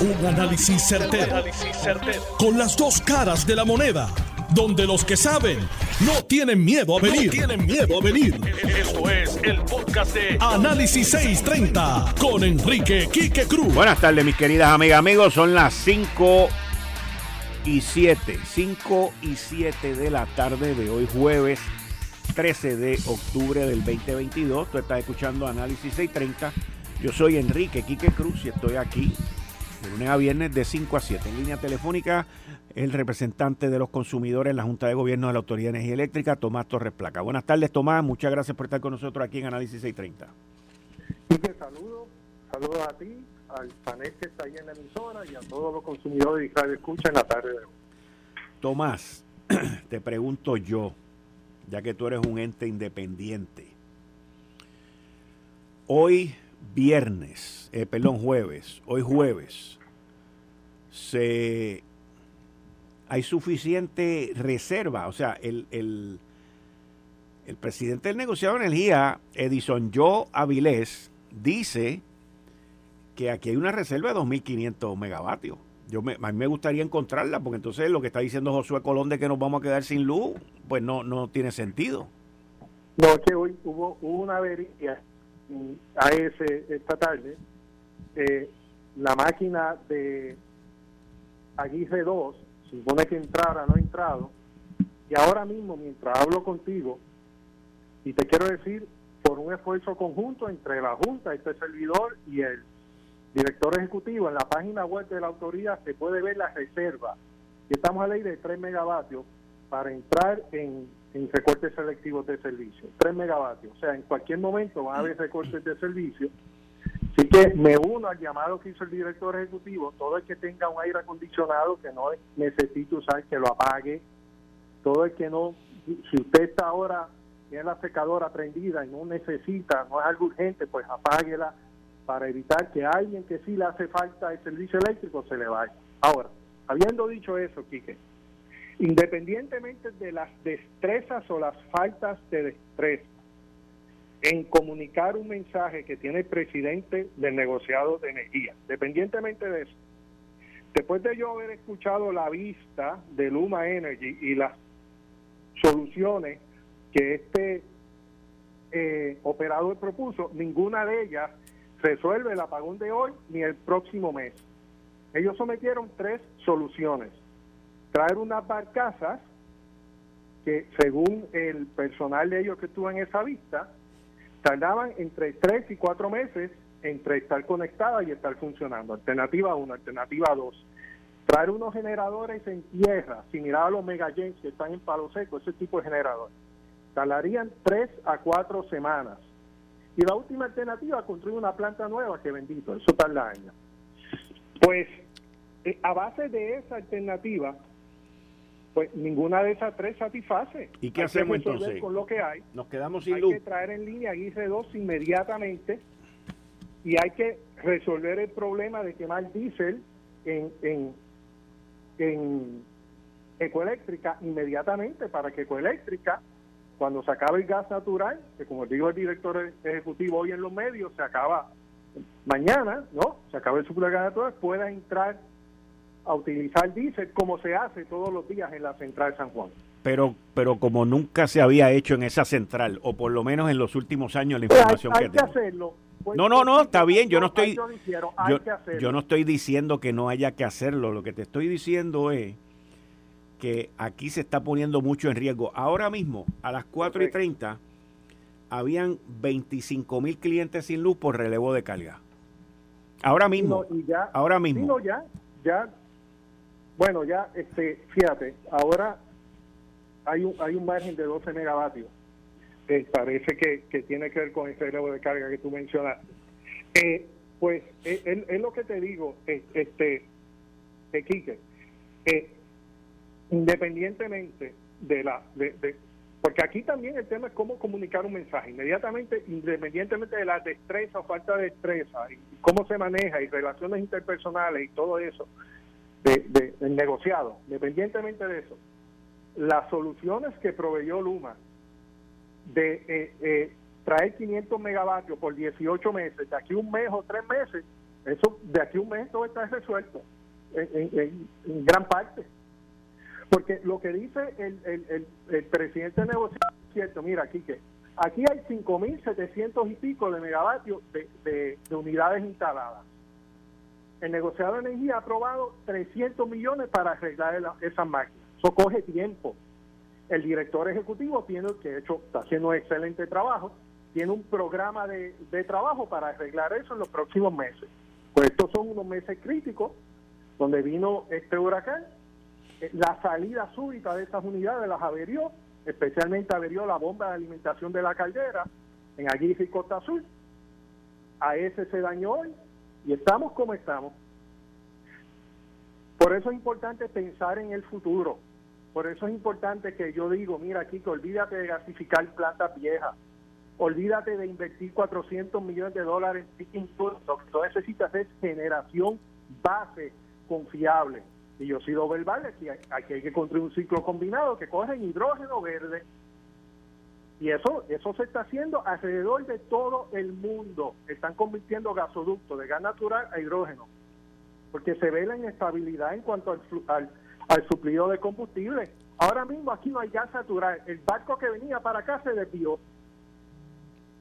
Un análisis certero, Con las dos caras de la moneda. Donde los que saben no tienen miedo a venir. tienen miedo a venir. Esto es el podcast de Análisis 630 con Enrique Quique Cruz. Buenas tardes, mis queridas amigas, amigos. Son las 5 y 7. 5 y 7 de la tarde de hoy, jueves 13 de octubre del 2022. Tú estás escuchando Análisis 630. Yo soy Enrique Quique Cruz y estoy aquí de lunes a viernes de 5 a 7. En línea telefónica, el representante de los consumidores en la Junta de Gobierno de la Autoridad de Energía Eléctrica, Tomás Torres Placa. Buenas tardes, Tomás. Muchas gracias por estar con nosotros aquí en Análisis 630. Quique, saludos. Saludos a ti, al panel que está ahí en la emisora y a todos los consumidores y escucha en la tarde de hoy. Tomás, te pregunto yo, ya que tú eres un ente independiente. Hoy viernes, eh, perdón, jueves, hoy jueves, se hay suficiente reserva. O sea, el, el, el presidente del negociado de energía, Edison Joe Avilés, dice que aquí hay una reserva de 2.500 megavatios. Yo me, a mí me gustaría encontrarla, porque entonces lo que está diciendo Josué Colón de que nos vamos a quedar sin luz, pues no, no tiene sentido. No, que hoy hubo, una avería a ese esta tarde. Eh, la máquina de Aguirre 2, supone que entrara, no ha entrado. Y ahora mismo, mientras hablo contigo, y te quiero decir, por un esfuerzo conjunto entre la Junta, este servidor y el director ejecutivo, en la página web de la autoridad se puede ver la reserva. Y estamos a ley de 3 megavatios para entrar en, recortes selectivos de servicio. 3 megavatios. O sea, en cualquier momento van a haber recortes de servicio. Que me uno al llamado que hizo el director ejecutivo. Todo el que tenga un aire acondicionado que no necesite usar, que lo apague. Todo el que no, si usted está ahora, tiene la secadora prendida y no necesita, no es algo urgente, pues apáguela para evitar que alguien que sí le hace falta el servicio eléctrico se le vaya. Ahora, habiendo dicho eso, Quique, independientemente de las destrezas o las faltas de destreza en comunicar un mensaje que tiene el presidente del negociado de energía, independientemente de eso, después de yo haber escuchado la vista de Luma Energy y las soluciones que este eh, operador propuso, ninguna de ellas resuelve el apagón de hoy ni el próximo mes. Ellos sometieron tres soluciones. Traer unas barcazas que según el personal de ellos que estuvo en esa vista, tardaban entre tres y cuatro meses entre estar conectadas y estar funcionando. Alternativa 1, alternativa 2. Traer unos generadores en tierra, similar a los megagens que están en palo seco, ese tipo de generadores. Tardarían tres a cuatro semanas y la última alternativa, construir una planta nueva, que bendito, eso tarda años. Pues eh, a base de esa alternativa, pues ninguna de esas tres satisface. ¿Y qué hacemos entonces? Con lo que hay. Nos quedamos sin hay luz. Hay que traer en línea Guise 2 inmediatamente y hay que resolver el problema de quemar diésel en, en, en Ecoeléctrica inmediatamente para que Ecoeléctrica cuando se acabe el gas natural, que como digo el director ejecutivo hoy en los medios, se acaba mañana, ¿no? Se acaba el suple de gas natural, pueda entrar a utilizar diésel como se hace todos los días en la central de San Juan. Pero, pero como nunca se había hecho en esa central, o por lo menos en los últimos años la pues información hay, que, hacerlo. Pues, no, no, no, está bien, yo no estoy yo no estoy diciendo que no haya que hacerlo, lo que te estoy diciendo es que aquí se está poniendo mucho en riesgo. Ahora mismo, a las 4 y 30, habían 25 mil clientes sin luz por relevo de carga. Ahora mismo. ahora mismo. ya, ya. Bueno, ya, este, fíjate, ahora hay un, hay un margen de 12 megavatios. Eh, parece que, que, tiene que ver con ese relevo de carga que tú mencionaste. Eh, pues eh, es, lo que te digo, este, eh, Quique. Eh, independientemente de la... De, porque aquí también el tema es cómo comunicar un mensaje. Inmediatamente, independientemente de la destreza o falta de destreza, y cómo se maneja, y relaciones interpersonales y todo eso, de, del negociado, independientemente de eso, las soluciones que proveyó Luma de eh, eh, traer 500 megavatios por 18 meses, de aquí un mes o tres meses, Eso de aquí un mes todo está resuelto en, gran parte. Porque lo que dice el, el, el, presidente de negociación es cierto, mira, aquí que aquí hay 5.700 y pico de megavatios de, de, unidades instaladas. El negociado de energía ha aprobado 300 millones para arreglar esas máquinas. Eso coge tiempo. El director ejecutivo tiene que hecho está haciendo un excelente trabajo, tiene un programa de, de trabajo para arreglar eso en los próximos meses. Pues estos son unos meses críticos donde vino este huracán, eh, la salida súbita de esas unidades las averió, especialmente averió la bomba de alimentación de la caldera en Aguirre y Costa Azul. A ese se dañó hoy y estamos como estamos. Por eso es importante pensar en el futuro. Por eso es importante que yo digo, mira, que olvídate de gasificar plantas viejas. Olvídate de invertir 400 millones de dólares en Lo que tú necesitas es generación base confiable. Y yo he sido verbal, aquí, aquí hay que construir un ciclo combinado que coge hidrógeno verde. Y eso, eso se está haciendo alrededor de todo el mundo. Están convirtiendo gasoductos de gas natural a hidrógeno. Porque se ve la inestabilidad en cuanto al, al, al suplido de combustible. Ahora mismo aquí no hay gas natural. El barco que venía para acá se desvió.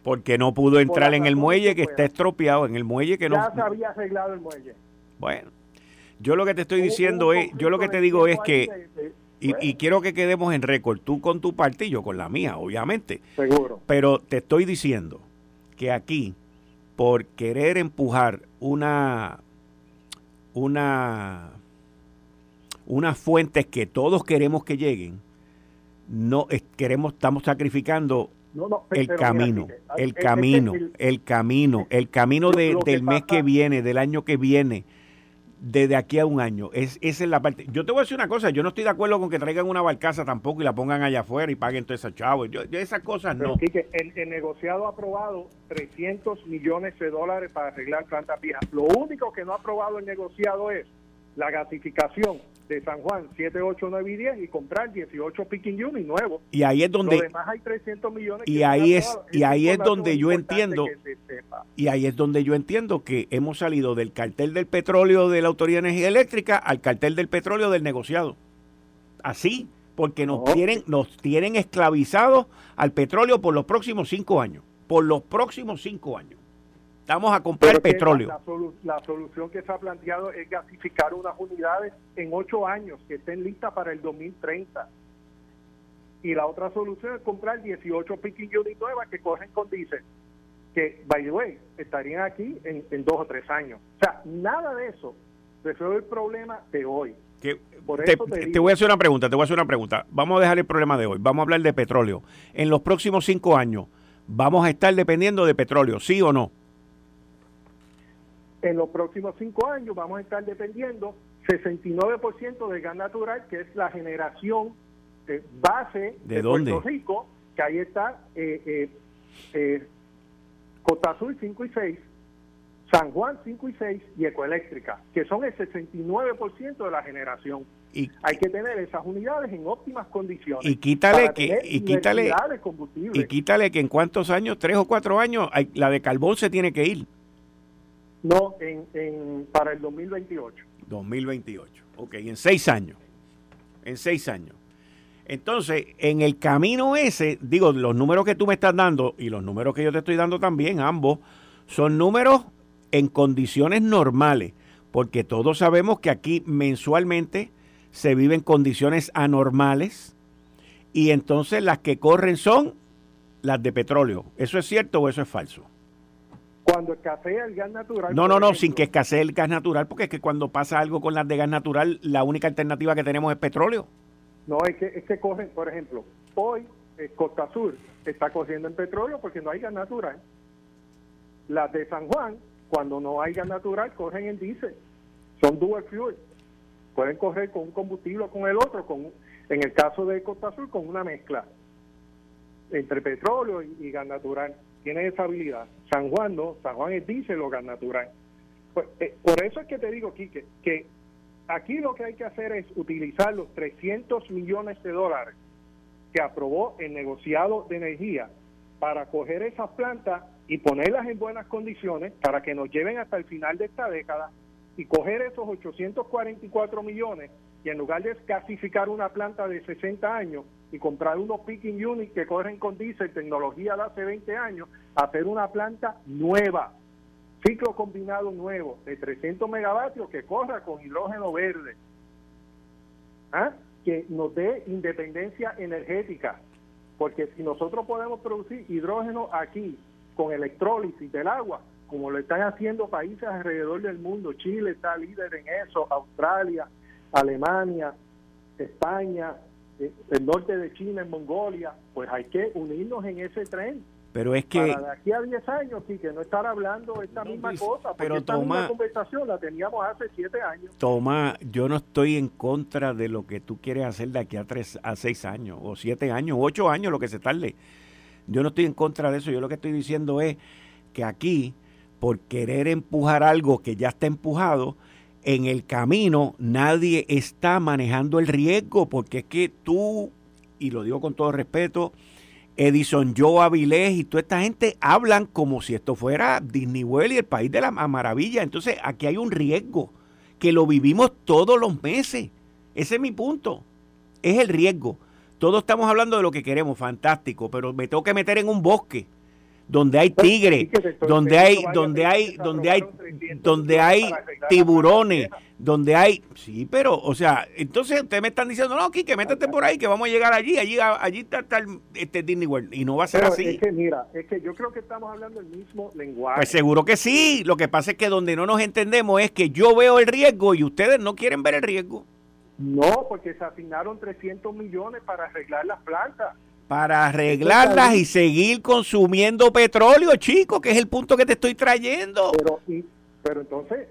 Porque no pudo entrar en el muelle que, está estropeado, en el muelle que no... Ya se había arreglado el muelle. Bueno, yo lo que te estoy diciendo es, yo lo que te digo es que, y, quiero que quedemos en récord, tú con tu parte y yo con la mía, obviamente. Seguro. Pero te estoy diciendo que aquí, por querer empujar una, una, unas fuentes que todos queremos que lleguen, no queremos, estamos sacrificando el, camino, el, camino, el camino, el camino, del mes que viene, del año que viene desde aquí a un año. Es, esa es la parte. Yo te voy a decir una cosa, yo no estoy de acuerdo con que traigan una barcaza tampoco y la pongan allá afuera y paguen todo ese chavo. Yo, esas cosas no. el, el, negociado ha aprobado 300 millones de dólares para arreglar plantas viejas. Lo único que no ha aprobado el negociado es la gasificación de San Juan 7, 8, 9 y 10 y comprar 18 picking units nuevos. Y ahí es donde además hay 300 millones y ahí es y ahí es donde yo entiendo y ahí es donde yo entiendo que hemos salido del cartel del petróleo de la Autoridad de Energía Eléctrica al cartel del petróleo del negociado. Así, porque nos tienen nos tienen esclavizados al petróleo por los próximos cinco años, por los próximos cinco años. Vamos a comprar petróleo. La, solución que se ha planteado es gasificar unas unidades en ocho años que estén listas para el 2030. Y la otra solución es comprar 18 picking units nuevas que corren con diésel, que, by the way, estarían aquí en, dos o tres años. O sea, nada de eso resuelve el problema de hoy. te, te, voy a hacer una pregunta, te voy a hacer una pregunta. Vamos a dejar el problema de hoy, vamos a hablar de petróleo. En los próximos cinco años, ¿vamos a estar dependiendo de petróleo, sí o no? En los próximos cinco años vamos a estar dependiendo 69% de gas natural, que es la generación de base de, Puerto Rico, que ahí está eh, eh, eh Costa Azul 5 y 6, San Juan 5 y 6 y Ecoeléctrica, que son el 69% de la generación. Y, Hay que tener esas unidades en óptimas condiciones. Y quítale que y quítale, y quítale que en cuántos años, tres o cuatro años, la de carbón se tiene que ir. No, en, en, para el 2028. 2028, ok, en seis años. En seis años. Entonces, en el camino ese, digo, los números que tú me estás dando y los números que yo te estoy dando también, ambos, son números en condiciones normales, porque todos sabemos que aquí mensualmente se viven condiciones anormales y entonces las que corren son las de petróleo. ¿Eso es cierto o eso es falso? Cuando escasea el gas natural. No, no, no, sin que escasee el gas natural, porque es que cuando pasa algo con las de gas natural, la única alternativa que tenemos es petróleo. No, es que, es que corren, por ejemplo, hoy eh, Costa Sur está corriendo en petróleo porque no hay gas natural. Las de San Juan, cuando no hay gas natural, corren en diésel. Son dual fuel. Pueden correr con un combustible o con el otro, con en el caso de Costa Sur, con una mezcla entre petróleo y gas natural tiene esa habilidad. San Juan no, San Juan es diésel o gas natural. Pues, eh, por eso es que te digo, Quique, que aquí lo que hay que hacer es utilizar los 300 millones de dólares que aprobó el negociado de energía para coger esas plantas y ponerlas en buenas condiciones para que nos lleven hasta el final de esta década y coger esos 844 millones y en lugar de gasificar una planta de 60 años y comprar unos picking units que corren con diésel, tecnología de hace 20 años, hacer una planta nueva, ciclo combinado nuevo de 300 megavatios que corra con hidrógeno verde, ¿ah? que nos dé independencia energética, porque si nosotros podemos producir hidrógeno aquí con electrólisis del agua, como lo están haciendo países alrededor del mundo, Chile está líder en eso, Australia, Alemania, España, eh, el norte de China, en Mongolia, pues hay que unirnos en ese tren. Pero es que... Para de aquí a 10 años, sí, que no estar hablando esta misma cosa, porque pero esta misma conversación la teníamos hace 7 años. Toma, yo no estoy en contra de lo que tú quieres hacer de aquí a, tres, a 6 años, o 7 años, o 8 años, lo que se tarde. Yo no estoy en contra de eso, yo lo que estoy diciendo es que aquí, por querer empujar algo que ya está empujado, en el camino nadie está manejando el riesgo, porque es que tú, y lo digo con todo respeto, Edison Joe Avilés y toda esta gente hablan como si esto fuera Disney World y el país de la maravilla. Entonces aquí hay un riesgo que lo vivimos todos los meses. Ese es mi punto. Es el riesgo. Todos estamos hablando de lo que queremos, fantástico, pero me tengo que meter en un bosque donde hay tigres, donde hay, donde hay, donde hay, donde hay tiburones, donde hay, sí, pero, o sea, entonces ustedes me están diciendo, no, Quique, métete por ahí, que vamos a llegar allí, allí, allí está, el, este Disney World, y no va a ser así. Es que mira, es que yo creo que estamos hablando el mismo lenguaje. Pues seguro que sí, lo que pasa es que donde no nos entendemos es que yo veo el riesgo y ustedes no quieren ver el riesgo. No, porque se asignaron 300 millones para arreglar las plantas para arreglarlas y seguir consumiendo petróleo, chico, que es el punto que te estoy trayendo. Pero, pero entonces,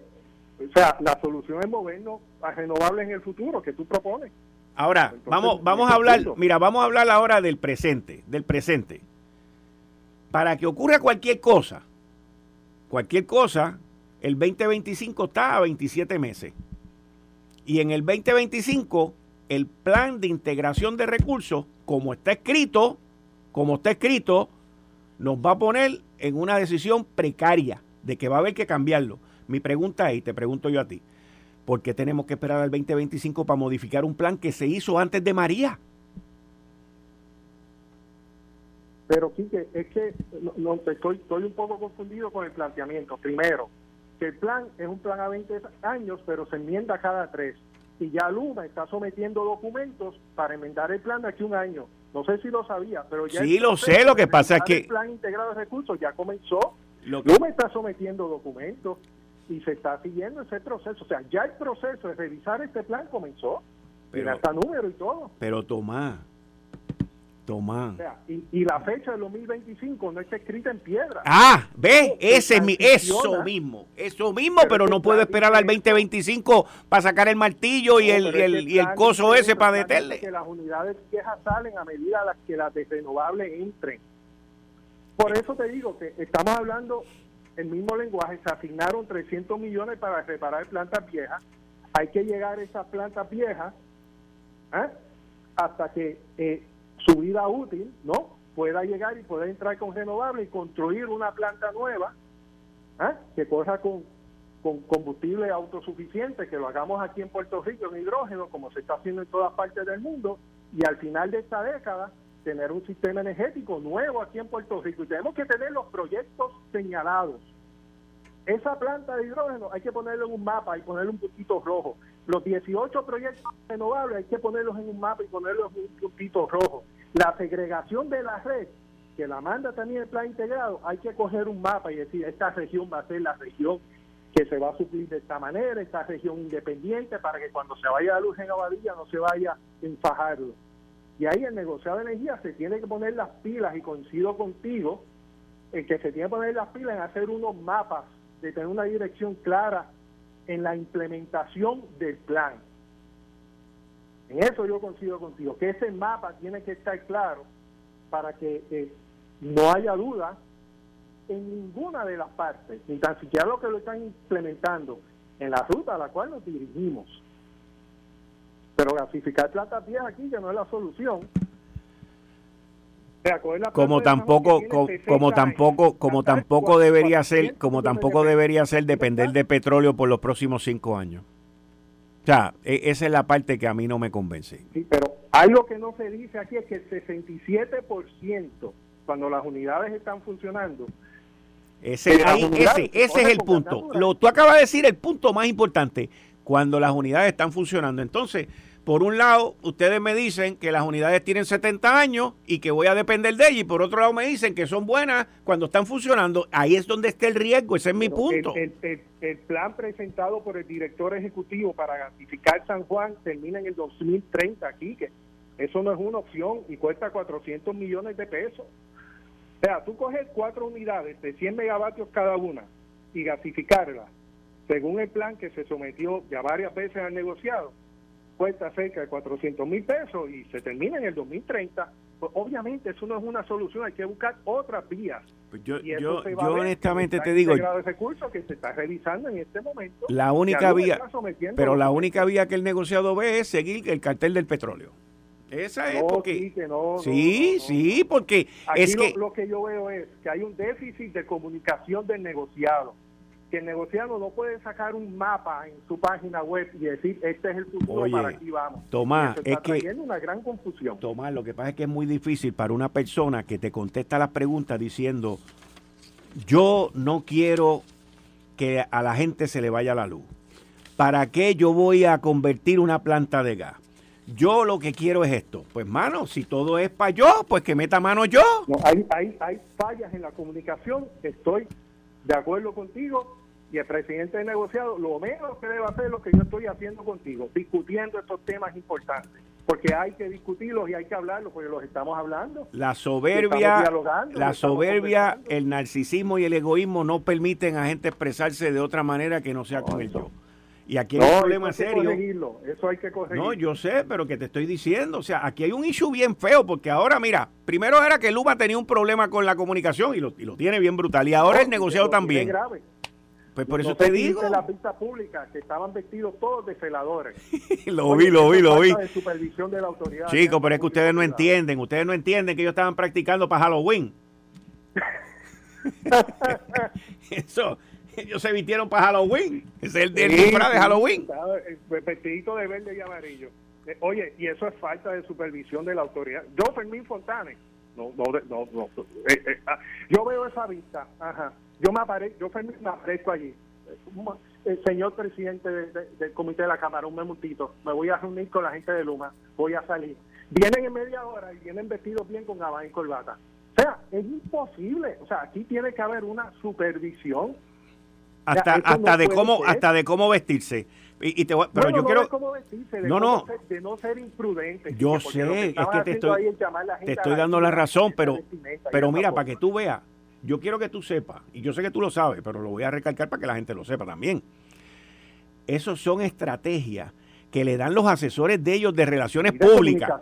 o sea, la solución es movernos a renovables en el futuro que tú propones. Ahora, vamos, vamos a hablar, mira, vamos a hablar ahora del presente, del presente. Para que ocurra cualquier cosa, cualquier cosa, el 2025 está a 27 meses. Y en el 2025 el plan de integración de recursos, como está escrito, como está escrito, nos va a poner en una decisión precaria de que va a haber que cambiarlo. Mi pregunta es, y te pregunto yo a ti, ¿por qué tenemos que esperar al 2025 para modificar un plan que se hizo antes de María? Pero, Quique, es que no, estoy, estoy un poco confundido con el planteamiento. Primero, que el plan es un plan a 20 años, pero se enmienda cada tres y ya Luma está sometiendo documentos para enmendar el plan de aquí un año. No sé si lo sabía, pero ya... Sí, lo sé, lo que pasa es que... El plan integrado de recursos ya comenzó. Luma está sometiendo documentos y se está siguiendo ese proceso. O sea, ya el proceso de revisar este plan comenzó. Pero, hasta número y todo. Pero Tomás, Tomás. y, la fecha del 2025 no está escrita en piedra. Ah, ve, ese mi, eso mismo, eso mismo, pero, no puedo esperar al 2025 para sacar el martillo y el, y el, y el coso ese para detenerle. Que las unidades viejas salen a medida las que las de renovables entren. Por eso te digo que estamos hablando el mismo lenguaje, se asignaron 300 millones para reparar plantas viejas, hay que llegar a esas plantas viejas ¿eh? hasta que eh, su vida útil, ¿no? Pueda llegar y pueda entrar con renovable y construir una planta nueva ¿ah? que corra con, con combustible autosuficiente, que lo hagamos aquí en Puerto Rico en hidrógeno, como se está haciendo en todas partes del mundo, y al final de esta década tener un sistema energético nuevo aquí en Puerto Rico. Y tenemos que tener los proyectos señalados. Esa planta de hidrógeno hay que ponerlo en un mapa y ponerle un puntito rojo. Los 18 proyectos renovables hay que ponerlos en un mapa y ponerlos en un puntito rojo. La segregación de la red, que la manda también el plan integrado, hay que coger un mapa y decir, esta región va a ser la región que se va a suplir de esta manera, esta región independiente, para que cuando se vaya la luz en Abadilla no se vaya en Fajardo. Y ahí el negociado de energía se tiene que poner las pilas, y coincido contigo, en que se tiene que poner las pilas en hacer unos mapas, de tener una dirección clara en la implementación del plan. En eso yo coincido contigo, que ese mapa tiene que estar claro para que eh, no haya duda en ninguna de las partes, ni tan siquiera lo que lo están implementando en la ruta a la cual nos dirigimos. Pero gasificar plata vieja aquí ya no es la solución. como tampoco como, tampoco como tampoco debería ser como tampoco debería ser depender de petróleo por los próximos cinco años sea e, esa es la parte que a mí no me convence. Sí, pero algo que no se dice aquí es que el 67% cuando las unidades están funcionando ese, ese, ese es el punto. lo tú acabas de decir el punto más importante cuando las unidades están funcionando. Entonces por un lado, ustedes me dicen que las unidades tienen 70 años y que voy a depender de ellas, y por otro lado me dicen que son buenas cuando están funcionando. Ahí es donde está el riesgo, ese es mi punto. El, plan presentado por el director ejecutivo para gasificar San Juan termina en el 2030 aquí, que eso no es una opción y cuesta 400 millones de pesos. O sea, tú coges cuatro unidades de 100 megavatios cada una y gasificarlas, según el plan que se sometió ya varias veces al negociado cuesta cerca de 400 mil pesos y se termina en el 2030. Pues obviamente eso no es una solución, hay que buscar otras vías. Pues yo, yo, honestamente te digo, recursos que se está revisando en este momento. La única vía, pero la única vía que el negociado ve es seguir el cartel del petróleo. Esa es porque sí, sí, porque es lo, que lo que yo veo es que hay un déficit de comunicación del negociado que el negociado no puede sacar un mapa en su página web y decir este es el futuro para aquí vamos. Tomás, es que una gran confusión. Tomás, lo que pasa es que es muy difícil para una persona que te contesta las preguntas diciendo yo no quiero que a la gente se le vaya la luz. ¿Para qué yo voy a convertir una planta de gas? Yo lo que quiero es esto. Pues, mano, si todo es para yo, pues que meta mano yo. hay, hay, hay fallas en la comunicación. Estoy de acuerdo contigo y el presidente del negociado lo menos que debe hacer es lo que yo estoy haciendo contigo, discutiendo estos temas importantes, porque hay que discutirlos y hay que hablarlos, porque los estamos hablando. La soberbia, la soberbia, el narcisismo y el egoísmo no permiten a gente expresarse de otra manera que no sea con el yo. Y aquí hay un problema serio. Eso hay que corregirlo. No, yo sé, pero que te estoy diciendo, o sea, aquí hay un issue bien feo, porque ahora, mira, primero era que Luma tenía un problema con la comunicación y lo, y lo tiene bien brutal, y ahora el negociado también. grave. Pues por eso te digo. En la pista pública que estaban vestidos todos de celadores. lo vi, lo vi, lo vi. De supervisión de la autoridad. Chicos, pero es que ustedes no entienden, ustedes no entienden que ellos estaban practicando para Halloween. eso, ellos se vistieron para Halloween. Es el, del de Halloween. Vestidito de verde y amarillo. Eh, oye, y eso es falta de supervisión de la autoridad. Yo, Fermín Fontane, no, no, no, no. Eh, eh, ah, yo veo esa vista, ajá. Yo me aparezco, yo me aparezco allí. El señor presidente del comité de la Cámara, un memutito, me voy a reunir con la gente de Luma, voy a salir. Vienen en media hora y vienen vestidos bien con gabán y corbata. O sea, es imposible. O sea, aquí tiene que haber una supervisión hasta, hasta de cómo hasta de cómo vestirse. Y, te pero yo quiero no no de no ser imprudente yo sé es que te estoy te estoy dando la razón pero pero mira para que tú veas yo quiero que tú sepas y yo sé que tú lo sabes pero lo voy a recalcar para que la gente lo sepa también esos son estrategias que le dan los asesores de ellos de relaciones públicas.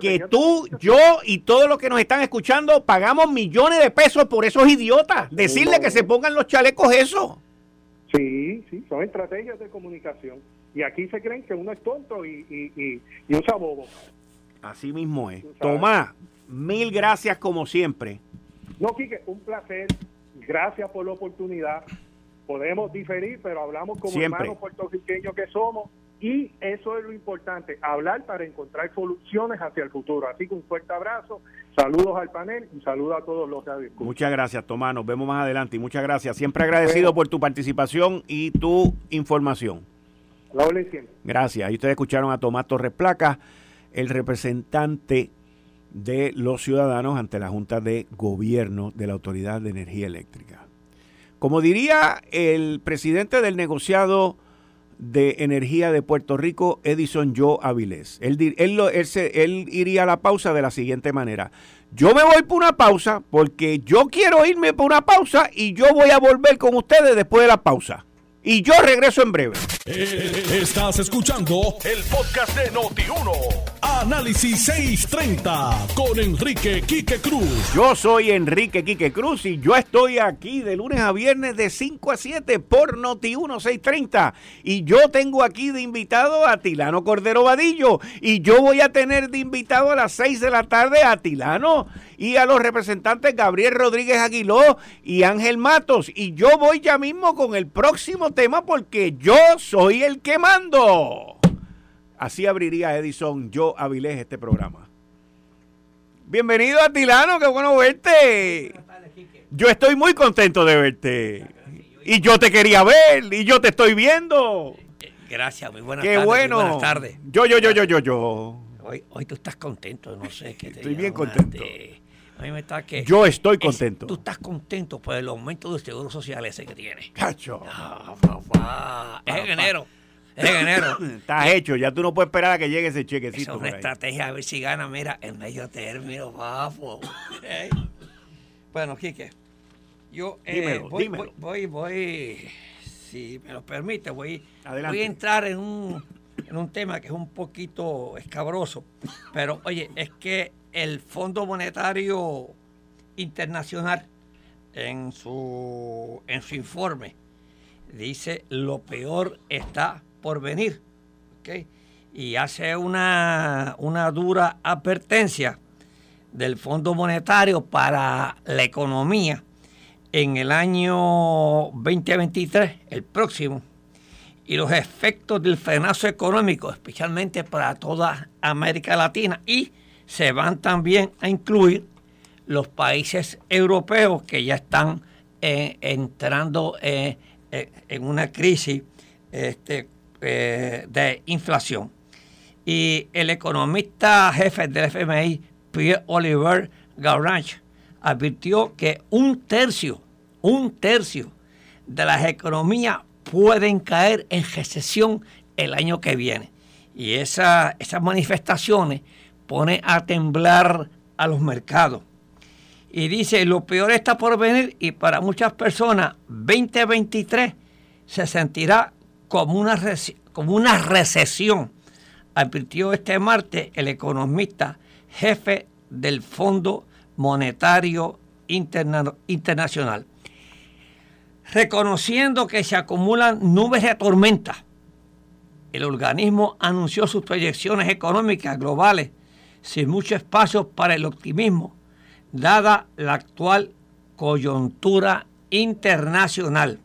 Que tú, yo y todos los que nos están escuchando pagamos millones de pesos por esos idiotas. Decirle que se pongan los chalecos eso. Sí, sí, son estrategias de comunicación. Y aquí se creen que uno es tonto y, y, y, usa bobo. Así mismo es. Tomás, mil gracias como siempre. No, Quique, un placer. Gracias por la oportunidad. Podemos diferir, pero hablamos como hermanos puertorriqueños que somos y eso es lo importante, hablar para encontrar soluciones hacia el futuro. Así que un fuerte abrazo, saludos al panel y saludos a todos los que han Muchas gracias, Tomás. Nos vemos más adelante y muchas gracias. Siempre agradecido por tu participación y tu información. La Gracias. Ahí ustedes escucharon a Tomás Torres Placa, el representante de los ciudadanos ante la Junta de Gobierno de la Autoridad de Energía Eléctrica. Como diría el presidente del negociado de Energía de Puerto Rico, Edison Joe Avilés. Él, él, él, iría a la pausa de la siguiente manera. Yo me voy por una pausa porque yo quiero irme por una pausa y yo voy a volver con ustedes después de la pausa. Y yo regreso en breve. Eh, estás escuchando el podcast de Noti1. Análisis 630 con Enrique Quique Cruz. Yo soy Enrique Quique Cruz y yo estoy aquí de lunes a viernes de 5 a 7 por Noti1 630. Y yo tengo aquí de invitado a Tilano Cordero Vadillo. Y yo voy a tener de invitado a las 6 de la tarde a Tilano y a los representantes Gabriel Rodríguez Aguiló y Ángel Matos. Y yo voy ya mismo con el próximo tema porque yo soy el que mando. Así abriría Edison yo Avilés este programa. Bienvenido a Tilano, qué bueno verte. Yo estoy muy contento de verte. Y yo te quería ver y yo te estoy viendo. Gracias, muy buenas qué tardes. bueno. Buenas tardes. Yo, yo, yo, yo, yo, yo. Hoy, hoy tú estás contento, no sé qué te Estoy bien contento. te- a mí me está que. Yo estoy es- contento. tú estás contento por el aumento del seguro social ese que tienes. Cacho. Ah, papá. Es en enero. Es en enero. Estás hecho, ya tú no puedes esperar a que llegue ese chequecito. es una estrategia a ver si gana, mira, en medio término, papo. Bueno, Quique, yo eh, Dímelo, voy, dímelo. voy, voy, voy, si me lo permite, voy, voy a entrar en un, en un tema que es un poquito escabroso, pero oye, es que el Fondo Monetario Internacional en su, en su informe dice lo peor está por venir. ¿ok? Y hace una, una dura advertencia del Fondo Monetario para la economía en el año 2023, el próximo, y los efectos del frenazo económico, especialmente para toda América Latina, y se van también a incluir los países europeos que ya están eh, entrando eh, eh, en una crisis este, de inflación. Y el economista jefe del FMI, Pierre Oliver Gaurange, advirtió que un tercio, un tercio de las economías pueden caer en recesión el año que viene. Y esa- esas manifestaciones ponen a temblar a los mercados. Y dice, lo peor está por venir y para muchas personas 2023 se sentirá como una, como una recesión, advirtió este martes el economista jefe del Fondo Monetario Interna- Internacional. Reconociendo que se acumulan nubes de tormenta, el organismo anunció sus proyecciones económicas globales sin mucho espacio para el optimismo, dada la actual coyuntura internacional.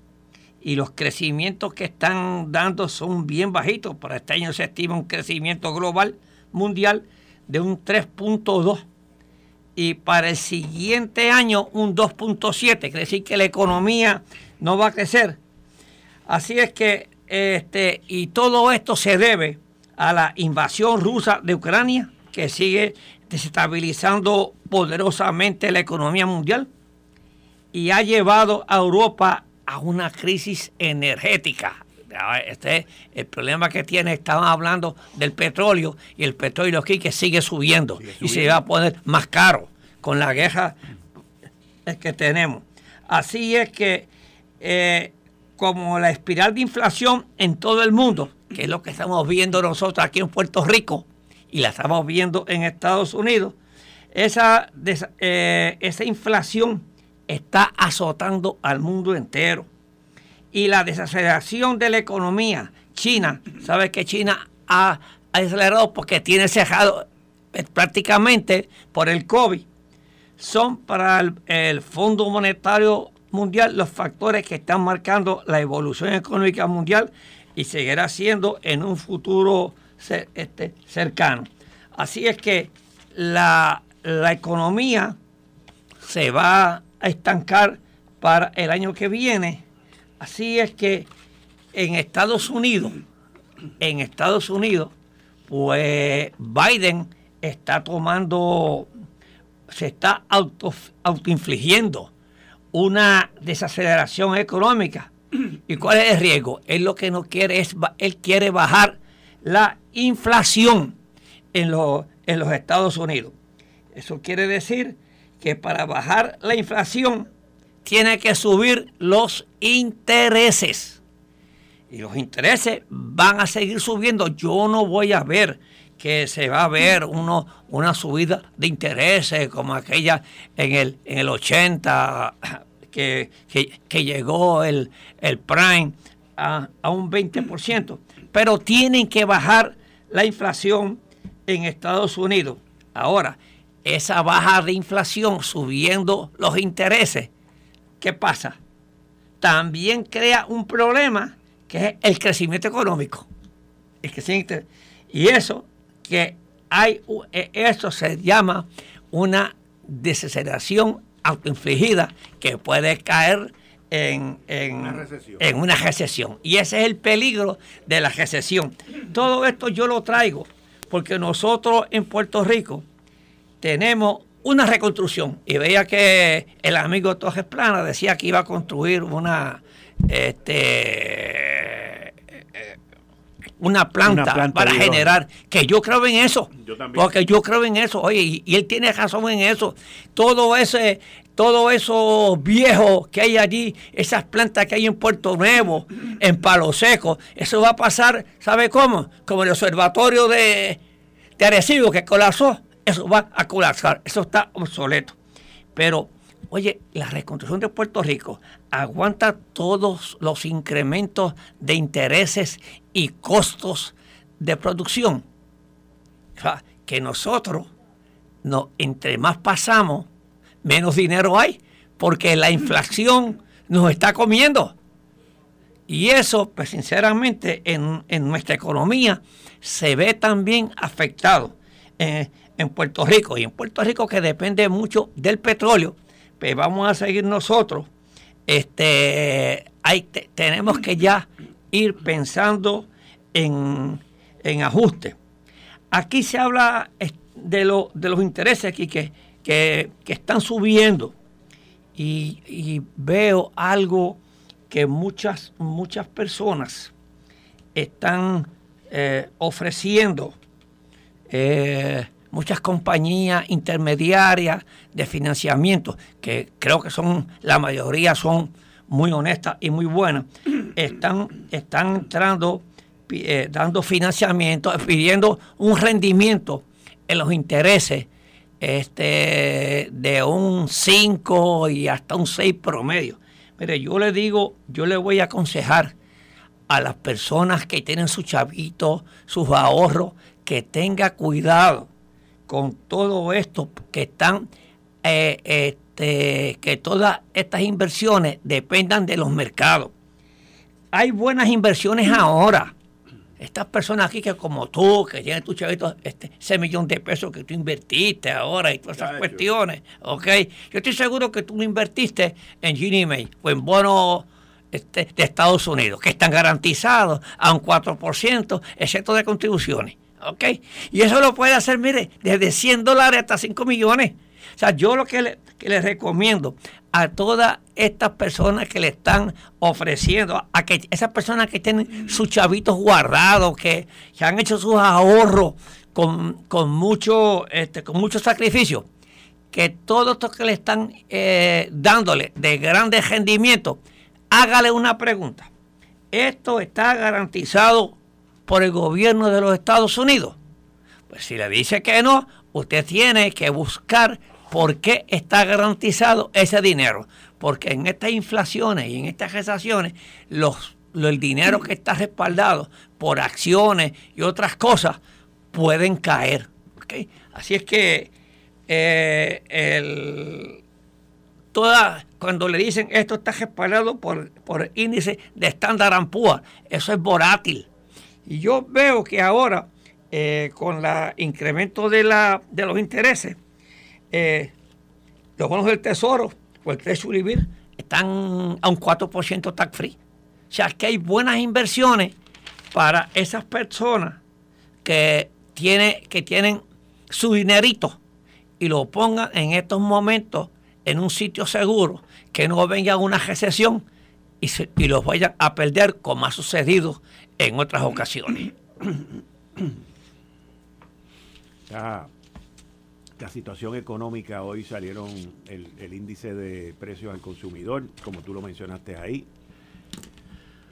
Y los crecimientos que están dando son bien bajitos. Para este año se estima un crecimiento global mundial de un 3.2 y para el siguiente año un 2.7. Quiere decir que la economía no va a crecer. Así es que, este, y todo esto se debe a la invasión rusa de Ucrania, que sigue desestabilizando poderosamente la economía mundial y ha llevado a Europa a una crisis energética. Este es el problema que tiene, estaban hablando del petróleo y el petróleo aquí que sigue subiendo, y se va a poner más caro con la guerra que tenemos. Así es que eh, como la espiral de inflación en todo el mundo, que es lo que estamos viendo nosotros aquí en Puerto Rico y la estamos viendo en Estados Unidos, esa, eh, esa inflación está azotando al mundo entero. Y la desaceleración de la economía, China, ¿sabe que China ha, acelerado porque tiene cerrado eh, prácticamente por el COVID? Son para el, Fondo Monetario Mundial los factores que están marcando la evolución económica mundial y seguirá siendo en un futuro este, cercano. Así es que la, la economía se va a estancar para el año que viene. Así es que en Estados Unidos, en Estados Unidos, pues Biden está tomando, se está auto, autoinfligiendo una desaceleración económica. ¿Y cuál es el riesgo? Él lo que no quiere es, él quiere bajar la inflación en, los- en los Estados Unidos. Eso quiere decir que para bajar la inflación tiene que subir los intereses. y los intereses van a seguir subiendo. Yo no voy a ver que se va a ver uno, una subida de intereses como aquella en el, en el 80, que, llegó el, el Prime a, a un 20%. Pero tienen que bajar la inflación en Estados Unidos. Ahora, esa baja de inflación subiendo los intereses, ¿qué pasa? También crea un problema que es el crecimiento económico. y eso que hay e, eso se llama una desaceleración autoinfligida que puede caer en, una en, una recesión. Y ese es el peligro de la recesión. Todo esto yo lo traigo porque nosotros en Puerto Rico tenemos una reconstrucción. Y veía que el amigo Torres Plana decía que iba a construir una, este, una planta, para generar, que yo creo en eso. Porque yo creo en eso. Oye, y, él tiene razón en eso. Todo ese, todo eso viejo que hay allí, esas plantas que hay en Puerto Nuevo, en Palo Seco, eso va a pasar, ¿sabe cómo? Como el observatorio de, de Arecibo que colapsó eso va a colapsar, eso está obsoleto. Pero, oye, la reconstrucción de Puerto Rico aguanta todos los incrementos de intereses y costos de producción. O sea, que nosotros, no, entre más pasamos, menos dinero hay, porque la inflación nos está comiendo. Y eso, pues sinceramente, en, nuestra economía se ve también afectado. Eh, en Puerto Rico y en Puerto Rico que depende mucho del petróleo, pues vamos a seguir nosotros. Este, hay, tenemos que ya ir pensando en, en ajuste. Aquí se habla de, lo, de los intereses aquí que, que, están subiendo y, veo algo que muchas, muchas personas están eh, ofreciendo. Eh, muchas compañías intermediarias de financiamiento, que creo que son, la mayoría son muy honestas y muy buenas, están, están entrando, eh, dando financiamiento, pidiendo un rendimiento en los intereses este, de un 5 y hasta un 6 promedio. Mire, yo le digo, yo le voy a aconsejar a las personas que tienen sus chavitos, sus ahorros, que tenga cuidado con todo esto que están, eh, este, que todas estas inversiones dependan de los mercados. Hay buenas inversiones ahora. Estas personas aquí que como tú, que tienen tu chavito, este, ese millón de pesos que tú invertiste ahora y todas esas cuestiones, ¿ok? Yo estoy seguro que tú lo invertiste en Ginnie Mae o en bonos este, de Estados Unidos, que están garantizados a un 4%, excepto de contribuciones. ¿Ok? Y eso lo puede hacer, mire, desde 100 dólares hasta 5 millones. O sea, yo lo que le, les recomiendo a todas estas personas que le están ofreciendo, a que esas personas que tienen sus chavitos guardados, que, han hecho sus ahorros con, mucho, este, con mucho sacrificio, que todo esto que le están eh, dándole de grandes rendimientos, hágale una pregunta. ¿Esto está garantizado por el gobierno de los Estados Unidos? Pues si le dice que no, usted tiene que buscar por qué está garantizado ese dinero. Porque en estas inflaciones y en estas recesión, los, el dinero que está respaldado por acciones y otras cosas pueden caer. Así es que eh, toda, cuando le dicen esto está respaldado por, por índice de estándar ampúa, eso es volátil. Y yo veo que ahora, eh, con el incremento de, la, de los intereses, eh, los bonos del Tesoro o el Treasury están a un 4% tax free. O sea, que hay buenas inversiones para esas personas que, tiene, que tienen su dinerito y lo pongan en estos momentos en un sitio seguro, que no venga una recesión y, y los vayan a perder como ha sucedido en otras ocasiones. La, situación económica, hoy salieron el, índice de precios al consumidor, como tú lo mencionaste ahí.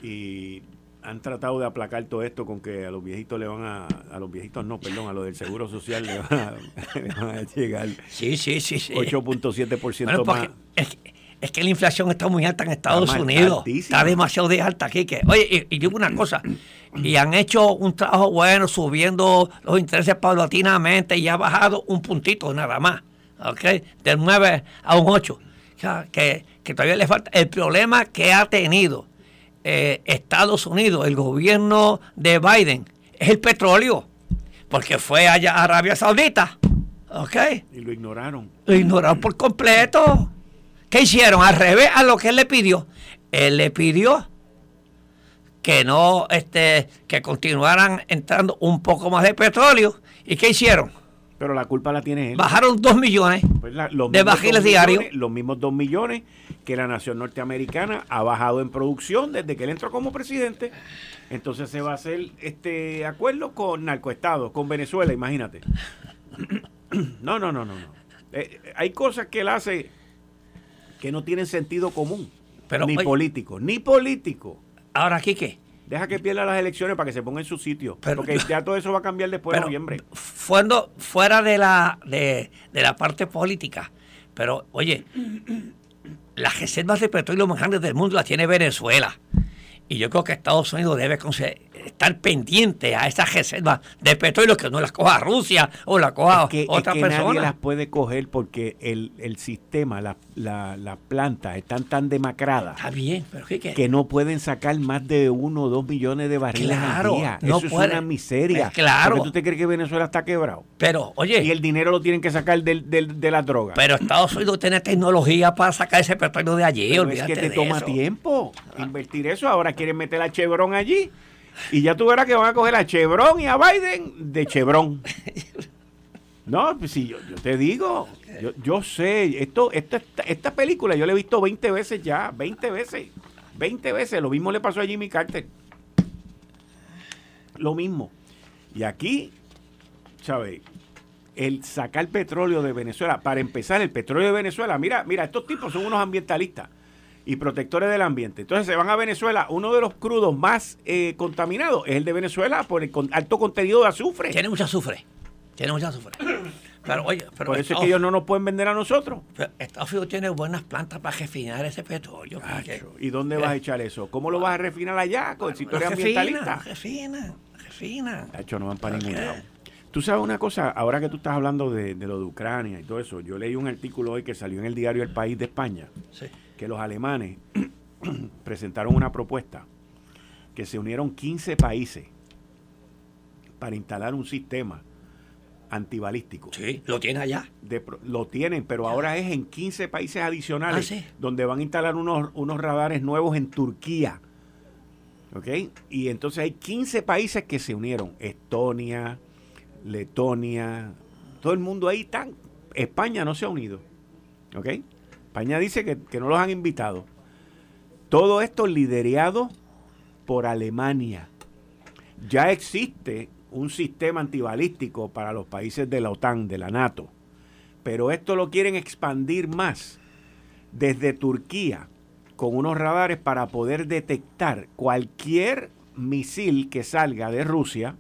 Y han tratado de aplacar todo esto con que a los viejitos le van a, a los viejitos no, perdón, a los del Seguro Social le van a, le van a llegar Sí, sí, sí. sí. 8.7% Bueno, más. es, que- es que la inflación está muy alta en Estados Está Unidos. Está demasiado de alta aquí. Que, oye, y, y digo una cosa. Y han hecho un trabajo bueno subiendo los intereses paulatinamente y ha bajado un puntito nada más. ¿Ok? Del 9 a un 8. O sea, que, que todavía le falta. El problema que ha tenido eh, Estados Unidos, el gobierno de Biden, es el petróleo. Porque fue allá a Arabia Saudita. ¿Ok? Y lo ignoraron. Lo ignoraron por completo. ¿Qué hicieron? Al revés a lo que él le pidió. Él le pidió que no, este, que continuaran entrando un poco más de petróleo. ¿Y qué hicieron? Pero la culpa la tiene él. Bajaron dos millones Pues la- de barriles diarios. Los mismos dos millones que la nación norteamericana ha bajado en producción desde que él entró como presidente. Entonces se va a hacer este acuerdo con narcoestados, con Venezuela, imagínate. No, no, no, no. no. Eh, hay cosas que él hace que no tienen sentido común. Pero, ni oye- político, ni político. Ahora aquí qué? Deja que pierda las elecciones para que se ponga en su sitio. Pero- porque ya todo eso va a cambiar después de noviembre. fuera, fuera de la de, de la parte política. Pero, oye, las reservas de petróleo más grandes del mundo las tiene Venezuela. Y yo creo que Estados Unidos debe estar pendiente a esas reservas de petróleo que no las coja Rusia o las coja Es que, es otra que nadie persona. las puede coger porque el, el sistema, la- la- las plantas están tan demacradas Está bien, pero ¿qué, qué? que no pueden sacar más de uno o dos millones de barriles Claro, al día. no Eso es una miseria. Eh, claro. Porque tú te crees que Venezuela está quebrado. Pero, oye, Y el dinero lo tienen que sacar del, del- de las drogas. pero Estados Unidos tiene tecnología para sacar ese petróleo de allí. Pero es que te toma eso. tiempo invertir eso. Ahora quieren meter a Chevron allí. Y ya tú verás que van a coger a Chevron y a Biden de Chevron. No, pues si yo, yo te digo, yo, yo sé, esto, esta, esta, película yo la he visto 20 veces ya, 20 veces, 20 veces. Lo mismo le pasó a Jimmy Carter. Lo mismo. Y aquí, ¿sabes? El sacar petróleo de Venezuela, para empezar, el petróleo de Venezuela, mira, mira, estos tipos son unos ambientalistas y protectores del ambiente. Entonces se van a Venezuela, uno de los crudos más eh, contaminados es el de Venezuela por el con- alto contenido de azufre. Tiene mucha azufre. Tiene mucha azufre. Pero, oye, pero Por eso es que ellos no nos pueden vender a nosotros. pero Estados Unidos tiene buenas plantas para refinar ese petróleo. ¿Y dónde vas a echar eso? ¿Cómo lo vas a refinar allá? Con, tú eres refina, ambientalista. refina, refina. Tacho, no van para ningún lado. Tú sabes una cosa, ahora que tú estás hablando de, de lo de Ucrania y todo eso, yo leí un artículo hoy que salió en el diario El País de España, Sí. que los alemanes presentaron una propuesta que se unieron 15 países para instalar un sistema antibalístico. Sí, lo tiene allá. De lo tienen, pero ahora es en 15 países adicionales Ah, sí. donde van a instalar unos, unos radares nuevos en Turquía. ¿Ok? Y entonces hay 15 países que se unieron. Estonia, Letonia, todo el mundo ahí está. España no se ha unido. ¿Ok? España dice que, que no los han invitado. Todo esto liderado por Alemania. Ya existe un sistema antibalístico para los países de la OTAN, de la NATO. Pero esto lo quieren expandir más desde Turquía con unos radares para poder detectar cualquier misil que salga de Rusia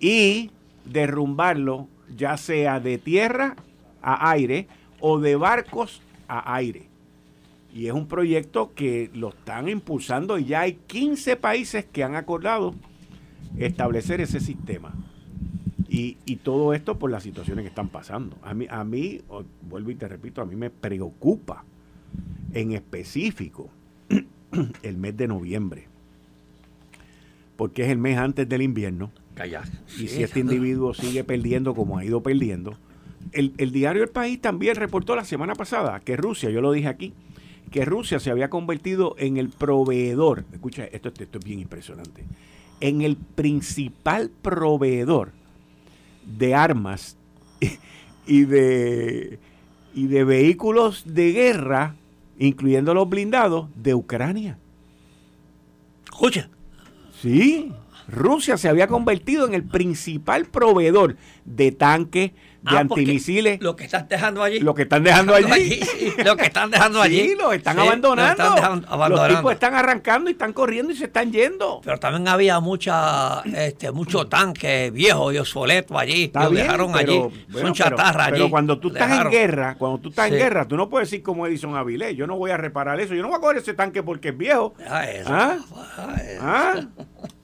y derrumbarlo ya sea de tierra a aire o de barcos a aire. Y es un proyecto que lo están impulsando y ya hay 15 países que han acordado establecer ese sistema. Y, y todo esto por las situaciones que están pasando. A mí, a mí, o- vuelvo y te repito, a mí me preocupa en específico el mes de noviembre. Porque es el mes antes del invierno. Calla. Y si este individuo sigue perdiendo como ha ido perdiendo. El, el diario El País también reportó la semana pasada que Rusia, yo lo dije aquí, que Rusia se había convertido en el proveedor, escucha, esto, esto es bien impresionante, en el principal proveedor de armas y de, y de vehículos de guerra, incluyendo los blindados, de Ucrania. Escucha. Sí, Rusia se había convertido en el principal proveedor de tanques, de antimisiles. Lo que están dejando allí. Lo que están dejando allí. lo que están dejando allí. Sí, lo están abandonando. Los tipos están arrancando y están corriendo y se están yendo. Pero también había mucha, este, mucho tanque viejo y obsoleto allí. lo dejaron allí. Son chatarra allí. Pero cuando tú estás en guerra, cuando tú estás en guerra, tú no puedes decir como Edison Avilés, yo no voy a reparar eso. Yo no voy a coger ese tanque porque es viejo. ¿Ah? ¿Ah?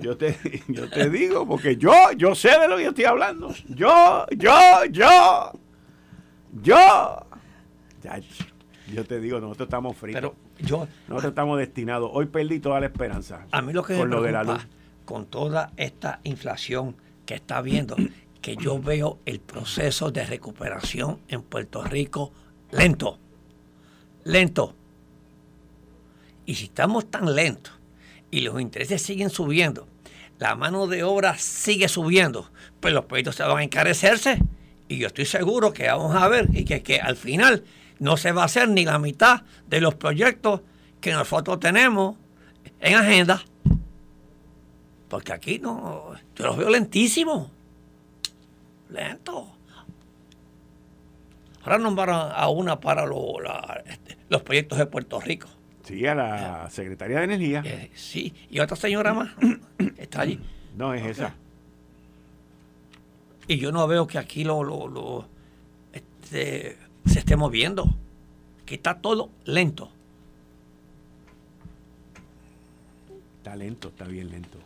Yo te, yo te digo, porque yo, yo sé de lo que yo estoy hablando. Yo, yo, yo, yo. yo te digo, nosotros estamos fritos. Pero yo, nosotros estamos destinados. Hoy perdí toda la esperanza. A mí lo que con me lo de la luz. con toda esta inflación que está viendo, que yo veo el proceso de recuperación en Puerto Rico lento. Lento. Y si estamos tan lentos y los intereses siguen subiendo, la mano de obra sigue subiendo, pues los proyectos se van a encarecerse. Y yo estoy seguro que vamos a ver y que, que al final no se va a hacer ni la mitad de los proyectos que nosotros tenemos en agenda. Porque aquí no, yo los veo lentísimos. Lento. Ahora nombraron a una para este, los proyectos de Puerto Rico. Sí, a la secretaria de Energía. Eh, sí, y otra señora más está allí. No, es esa. Y yo no veo que aquí lo, lo, este, se esté moviendo. Que está todo lento. Está lento, está bien lento.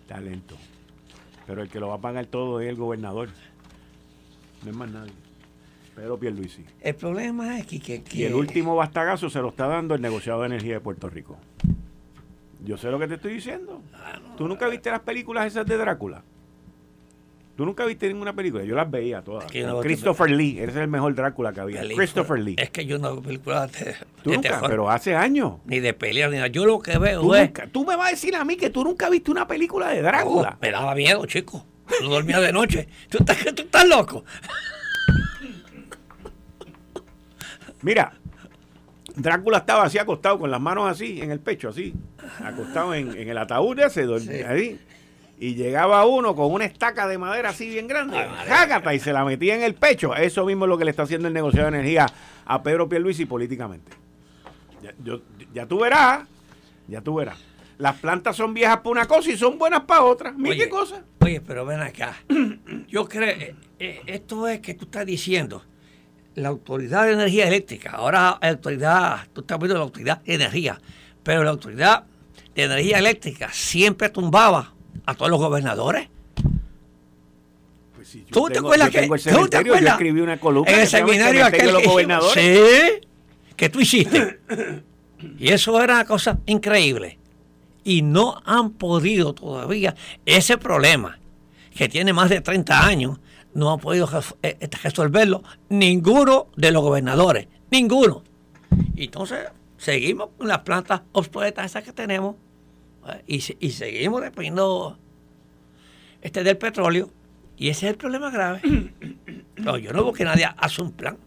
Está lento. Pero el que lo va a pagar todo es el gobernador. No es más nadie. Pedro Pierluisi. El problema es que, Y el último bastagazo se lo está dando el negociado de energía de Puerto Rico. Yo sé lo que te estoy diciendo. Ah, ¿Tú nunca viste las películas esas de Drácula? ¿Tú nunca viste ninguna película? Yo las veía todas. Christopher Lee, ese es el mejor Drácula que había. Christopher Lee. Es que yo no veo películas de, ¿Tú nunca? Pero hace años. Ni de pelear, ni nada. Yo lo que veo ¿Tú, es... tú me vas a decir a mí que tú nunca viste una película de Drácula. me daba miedo, chico. No dormía de noche. ¿Tú estás, tú estás loco? Mira, Drácula estaba así acostado con las manos así en el pecho, así, acostado en, el ataúd ese, ahí. Y llegaba uno con una estaca de madera así bien grande, y se la metía en el pecho. Eso mismo es lo que le está haciendo el negocio de energía a Pedro Pierluisi políticamente. Ya, ya tú verás, ya tú verás. Las plantas son viejas para una cosa y son buenas para otra. Mira qué cosa. Oye, pero ven acá. Yo creo, eh, eh, esto es que tú estás diciendo, la Autoridad de Energía Eléctrica, ahora la autoridad, tú estás viendo la Autoridad de Energía, pero la Autoridad de Energía Eléctrica siempre tumbaba a todos los gobernadores. Pues ¿Tú te acuerdas que ¿tú te acuerdas? yo escribí una columna en el seminario aquel de los gobernadores? Sí, que tú hiciste. y eso era una cosa increíble y no han podido todavía ese problema que tiene más de 30 años, no han podido eh, este, resolverlo ninguno de los gobernadores, ninguno. Entonces seguimos con las plantas obsoletas esas que tenemos eh, y, seguimos dependiendo este del petróleo y ese es el problema grave. No, yo no veo que nadie hace un plan.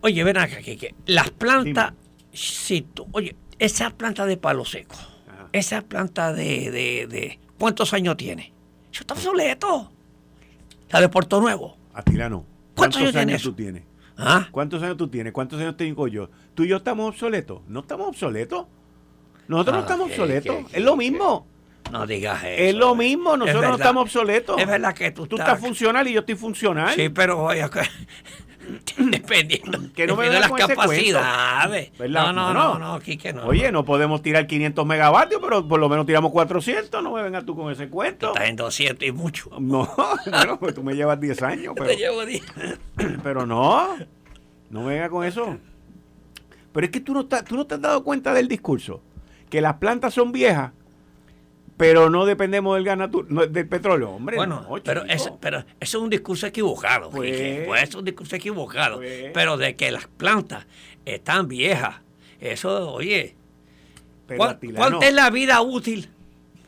oye, ven acá, que, las plantas, si tú, oye, esa planta de palo seco, esa planta de, de, ¿Cuántos años tiene? Eso está obsoleto. La de Puerto Nuevo. Atilano. ¿Cuántos, ¿cuántos años, tú tienes? ¿Ah? ¿Cuántos años tú tienes? ¿Cuántos años tengo yo? ¿Tú y yo estamos obsoletos? ¿No estamos obsoletos? Nosotros no ah, estamos obsoletos. es lo mismo. No digas eso. Es lo mismo, nosotros no estamos obsoletos. Es verdad que tú, tú estás... funcional y yo estoy funcional. Sí, pero oye, dependiendo, que no de las capacidades. No, no, no, no, no. Oye, no podemos tirar 500 megavatios, pero por lo menos tiramos 400. No me vengas tú con ese cuento. estás en 200 y mucho. No, bueno, pues tú me llevas 10 años. Pero, Te llevo 10. Pero no, no me vengas con eso. Pero es que tú no, tú no te has dado cuenta del discurso. Que las plantas son viejas pero no dependemos del gas natural, del petróleo, hombre. Bueno, pero, es, pero eso es un discurso equivocado, pues, pues es un discurso equivocado. Pues. pero de que las plantas están viejas, eso, oye, ¿cuánta es la vida útil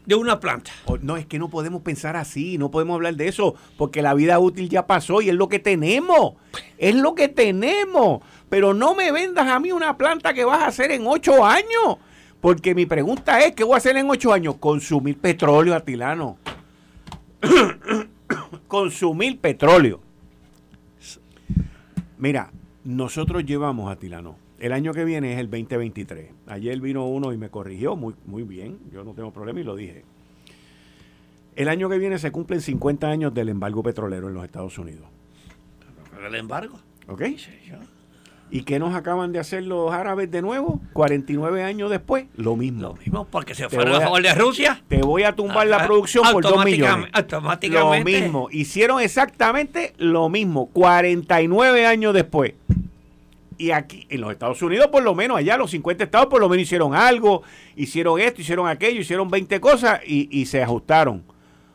de una planta. No, es que no podemos pensar así, no podemos hablar de eso, porque la vida útil ya pasó y es lo que tenemos. Es lo que tenemos. Pero no me vendas a mí una planta que vas a hacer en ocho años. Porque mi pregunta es, ¿qué voy a hacer en ocho años? Consumir petróleo, Atilano. Consumir petróleo. Mira, nosotros llevamos, Atilano, el año que viene es el 2023. Ayer vino uno y me corrigió muy, muy bien, yo no tengo problema y lo dije. El año que viene se cumplen 50 años del embargo petrolero en los Estados Unidos. ¿El embargo? ¿Ok? ¿Y qué nos acaban de hacer los árabes de nuevo? 49 años después, lo mismo. Lo mismo, porque se fueron a favor de Rusia. Te voy a tumbar la producción por 2 millones. Automáticamente. Lo mismo. Hicieron exactamente lo mismo, 49 años después. Y aquí, en los Estados Unidos, por lo menos, allá los 50 estados por lo menos hicieron algo, hicieron esto, hicieron aquello, hicieron 20 cosas y, y se ajustaron.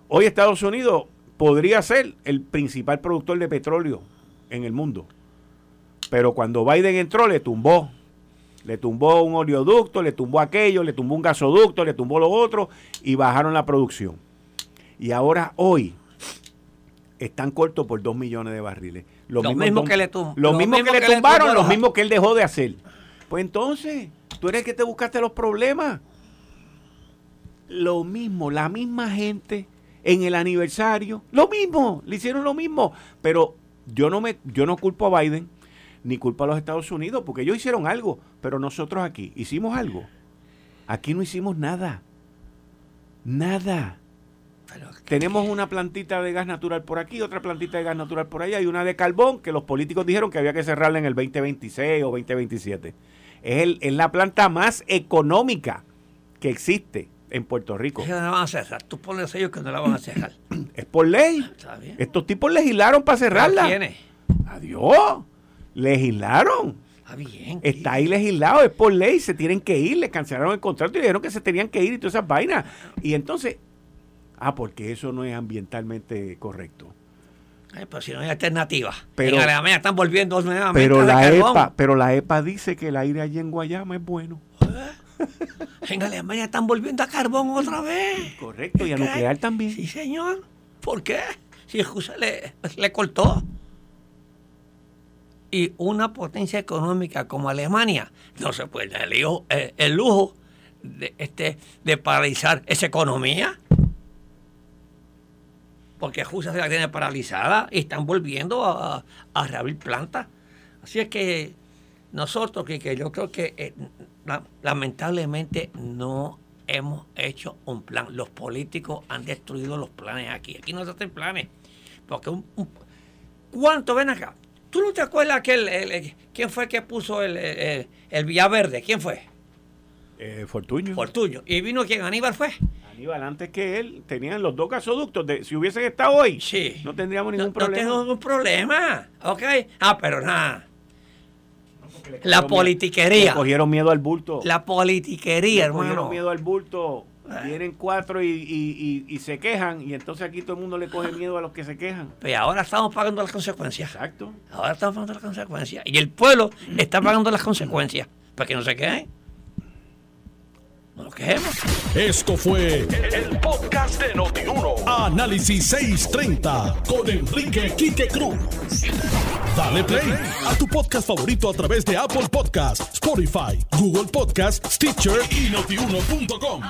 Hoy Estados Unidos podría ser el principal productor de petróleo en el mundo. Pero cuando Biden entró, le tumbó. Le tumbó un oleoducto, le tumbó aquello, le tumbó un gasoducto, le tumbó lo otro y bajaron la producción. Y ahora, hoy, están cortos por dos millones de barriles. Lo, mismo, que le, lo mismo que, le tumbaron, lo mismo que él dejó de hacer. Pues entonces, tú eres el que te buscaste los problemas. Lo mismo, la misma gente en el aniversario, lo mismo, le hicieron lo mismo. Pero yo no me, yo no culpo a Biden ni culpa a los Estados Unidos, porque ellos hicieron algo, pero nosotros aquí hicimos algo. Aquí no hicimos nada. Nada. Tenemos una plantita de gas natural por aquí, otra plantita de gas natural por allá y una de carbón que los políticos dijeron que había que cerrarla en el 2026 o 2027. Es, el, es la planta más económica que existe en Puerto Rico. ¿Qué la van a cerrar? Tú pones ellos que no la van a cerrar. es por ley. Estos tipos legislaron para cerrarla. ¿Quiénes? Adiós legislaron. Está bien. Está ahí legislado, es por ley, se tienen que ir, les cancelaron el contrato y dijeron que se tenían que ir y todas esas vainas. Y entonces, ah, porque eso no es ambientalmente correcto. Ay, pues si no hay alternativa. Pero, en Alemania están volviendo nuevamente pero la EPA, Pero la EPA dice que el aire allí en Guayama es bueno. ¿Eh? En Alemania están volviendo a carbón otra vez. Correcto, y a nuclear también. Sí, señor. ¿Por qué? Si le, le cortó y una potencia económica como Alemania no se puede dar el, el, realizar de, este, de paralizar esa economía. Porque Rusia se la tiene paralizada y están volviendo a, a reabrir plantas. Así es que nosotros, que, yo creo que eh, lamentablemente no hemos hecho un plan. Los políticos han destruido los planes aquí. Aquí no se hacen planes. Porque un, ¿cuánto ven acá? ¿Tú no te acuerdas aquel, el, quién fue que puso el, el, Villaverde? ¿Quién fue? Eh, Fortuño. Fortuño. ¿Y vino quién? ¿Aníbal fue? Aníbal, antes que él, tenían los dos gasoductos. De, si hubiesen estado hoy, sí. no tendríamos ningún problema. No tengo ningún problema. ¿Ok? Ah, pero nada. la politiquería. Le cogieron miedo al bulto. La politiquería, hermano. Le cogieron miedo al bulto. Vienen cuatro y, se quejan y entonces aquí todo el mundo le coge miedo a los que se quejan. Pero pues ahora estamos pagando las consecuencias. Exacto. Ahora estamos pagando las consecuencias. Y el pueblo está pagando las consecuencias. Para que no se quejen. No nos quejemos. Esto fue el, podcast de Notiuno. Análisis 630 con Enrique Quique Cruz. Dale play a tu podcast favorito a través de Apple Podcasts, Spotify, Google Podcasts, Stitcher y notiuno.com.